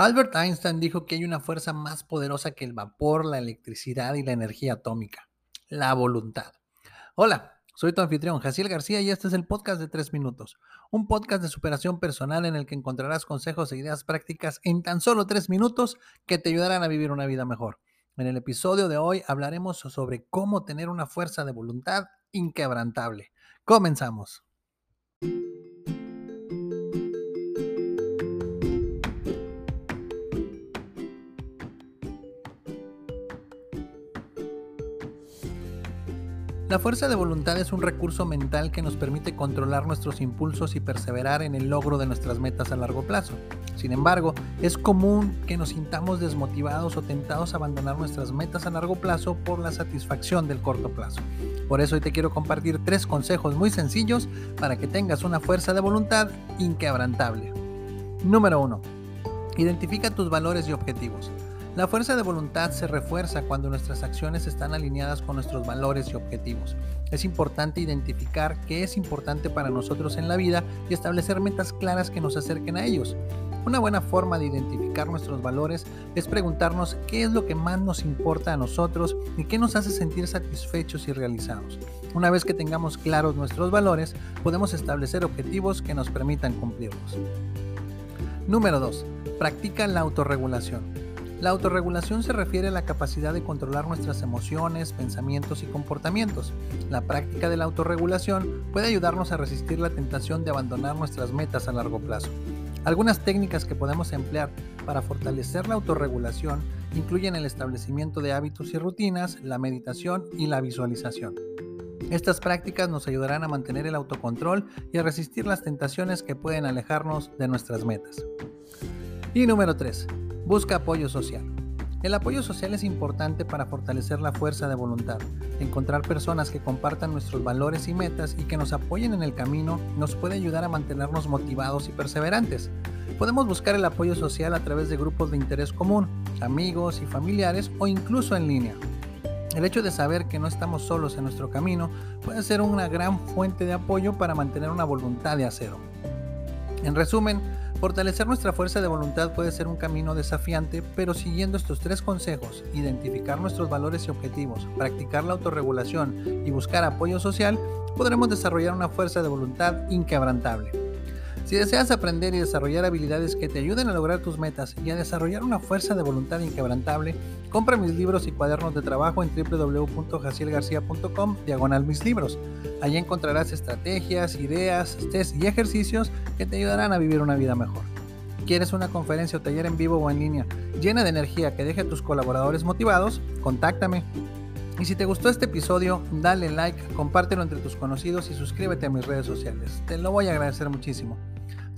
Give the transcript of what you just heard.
Albert Einstein dijo que hay una fuerza más poderosa que el vapor, la electricidad y la energía atómica, la voluntad. Hola, soy tu anfitrión, Jaciel García, y este es el podcast de 3 minutos, un podcast de superación personal en el que encontrarás consejos e ideas prácticas en tan solo 3 minutos que te ayudarán a vivir una vida mejor. En el episodio de hoy hablaremos sobre cómo tener una fuerza de voluntad inquebrantable. Comenzamos. La fuerza de voluntad es un recurso mental que nos permite controlar nuestros impulsos y perseverar en el logro de nuestras metas a largo plazo. Sin embargo, es común que nos sintamos desmotivados o tentados a abandonar nuestras metas a largo plazo por la satisfacción del corto plazo. Por eso hoy te quiero compartir tres consejos muy sencillos para que tengas una fuerza de voluntad inquebrantable. Número 1. Identifica tus valores y objetivos. La fuerza de voluntad se refuerza cuando nuestras acciones están alineadas con nuestros valores y objetivos. Es importante identificar qué es importante para nosotros en la vida y establecer metas claras que nos acerquen a ellos. Una buena forma de identificar nuestros valores es preguntarnos qué es lo que más nos importa a nosotros y qué nos hace sentir satisfechos y realizados. Una vez que tengamos claros nuestros valores, podemos establecer objetivos que nos permitan cumplirlos. Número 2. Practica la autorregulación. La autorregulación se refiere a la capacidad de controlar nuestras emociones, pensamientos y comportamientos. La práctica de la autorregulación puede ayudarnos a resistir la tentación de abandonar nuestras metas a largo plazo. Algunas técnicas que podemos emplear para fortalecer la autorregulación incluyen el establecimiento de hábitos y rutinas, la meditación y la visualización. Estas prácticas nos ayudarán a mantener el autocontrol y a resistir las tentaciones que pueden alejarnos de nuestras metas. Y número 3. Busca apoyo social. El apoyo social es importante para fortalecer la fuerza de voluntad. Encontrar personas que compartan nuestros valores y metas y que nos apoyen en el camino nos puede ayudar a mantenernos motivados y perseverantes. Podemos buscar el apoyo social a través de grupos de interés común, amigos y familiares o incluso en línea. El hecho de saber que no estamos solos en nuestro camino puede ser una gran fuente de apoyo para mantener una voluntad de acero. En resumen, Fortalecer nuestra fuerza de voluntad puede ser un camino desafiante, pero siguiendo estos tres consejos, identificar nuestros valores y objetivos, practicar la autorregulación y buscar apoyo social, podremos desarrollar una fuerza de voluntad inquebrantable. Si deseas aprender y desarrollar habilidades que te ayuden a lograr tus metas y a desarrollar una fuerza de voluntad inquebrantable, compra mis libros y cuadernos de trabajo en www.jacielgarcia.com diagonal mis libros. Allí encontrarás estrategias, ideas, test y ejercicios que te ayudarán a vivir una vida mejor. ¿Quieres una conferencia o taller en vivo o en línea llena de energía que deje a tus colaboradores motivados? Contáctame. Y si te gustó este episodio, dale like, compártelo entre tus conocidos y suscríbete a mis redes sociales. Te lo voy a agradecer muchísimo.